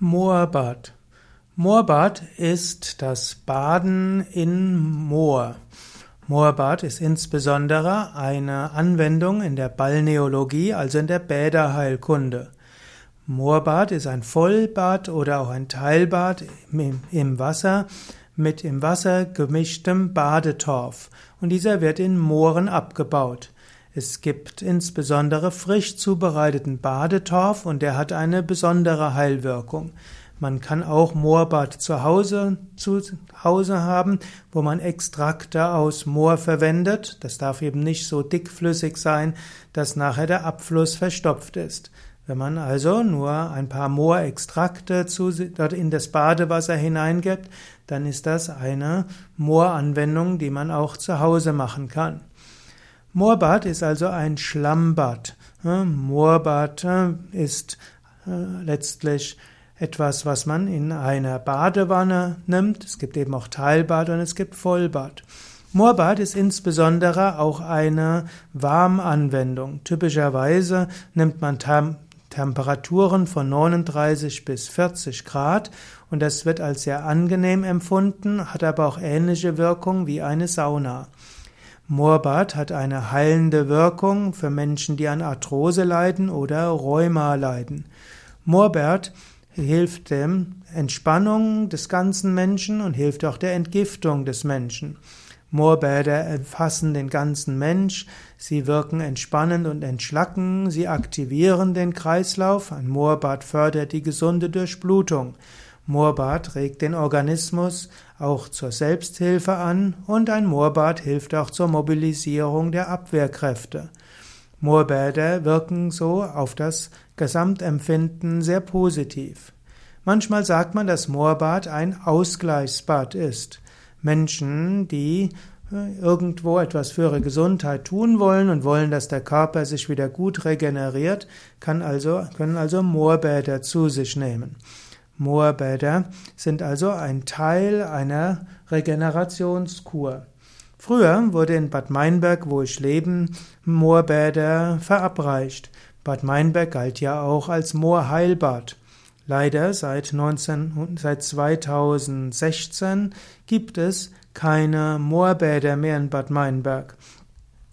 Moorbad. Moorbad ist das Baden in Moor. Moorbad ist insbesondere eine Anwendung in der Balneologie, also in der Bäderheilkunde. Moorbad ist ein Vollbad oder auch ein Teilbad im Wasser mit im Wasser gemischtem Badetorf und dieser wird in Mooren abgebaut. Es gibt insbesondere frisch zubereiteten Badetorf und der hat eine besondere Heilwirkung. Man kann auch Moorbad zu Hause, zu Hause haben, wo man Extrakte aus Moor verwendet. Das darf eben nicht so dickflüssig sein, dass nachher der Abfluss verstopft ist. Wenn man also nur ein paar Moorextrakte dort in das Badewasser hineingibt, dann ist das eine Mooranwendung, die man auch zu Hause machen kann. Moorbad ist also ein Schlammbad. Moorbad äh, ist äh, letztlich etwas, was man in einer Badewanne nimmt. Es gibt eben auch Teilbad und es gibt Vollbad. Moorbad ist insbesondere auch eine Warmanwendung. Typischerweise nimmt man Temperaturen von 39 bis 40 Grad und das wird als sehr angenehm empfunden, hat aber auch ähnliche Wirkung wie eine Sauna. Moorbad hat eine heilende Wirkung für Menschen, die an Arthrose leiden oder Rheuma leiden. Moorbad hilft dem Entspannung des ganzen Menschen und hilft auch der Entgiftung des Menschen. Moorbäder erfassen den ganzen Mensch, sie wirken entspannend und entschlacken, sie aktivieren den Kreislauf, ein Moorbad fördert die gesunde Durchblutung. Moorbad regt den Organismus auch zur Selbsthilfe an und ein Moorbad hilft auch zur Mobilisierung der Abwehrkräfte. Moorbäder wirken so auf das Gesamtempfinden sehr positiv. Manchmal sagt man, dass Moorbad ein Ausgleichsbad ist. Menschen, die äh, irgendwo etwas für ihre Gesundheit tun wollen und wollen, dass der Körper sich wieder gut regeneriert, kann also, können also Moorbäder zu sich nehmen. Moorbäder sind also ein Teil einer Regenerationskur. Früher wurde in Bad Meinberg, wo ich lebe, Moorbäder verabreicht. Bad Meinberg galt ja auch als Moorheilbad. Leider seit, 19, seit 2016 gibt es keine Moorbäder mehr in Bad Meinberg.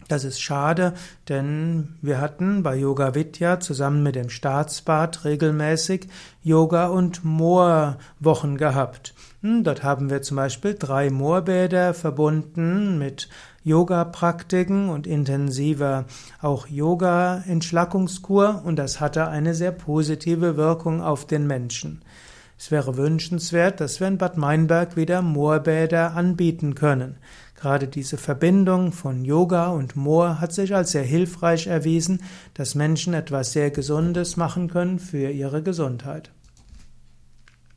Das ist schade, denn wir hatten bei Yoga Vidya zusammen mit dem Staatsbad regelmäßig Yoga- und Moorwochen gehabt. Hm, dort haben wir zum Beispiel drei Moorbäder verbunden mit Yoga-Praktiken und intensiver auch Yoga-Entschlackungskur und das hatte eine sehr positive Wirkung auf den Menschen. Es wäre wünschenswert, dass wir in Bad Meinberg wieder Moorbäder anbieten können. Gerade diese Verbindung von Yoga und Moor hat sich als sehr hilfreich erwiesen, dass Menschen etwas sehr Gesundes machen können für ihre Gesundheit.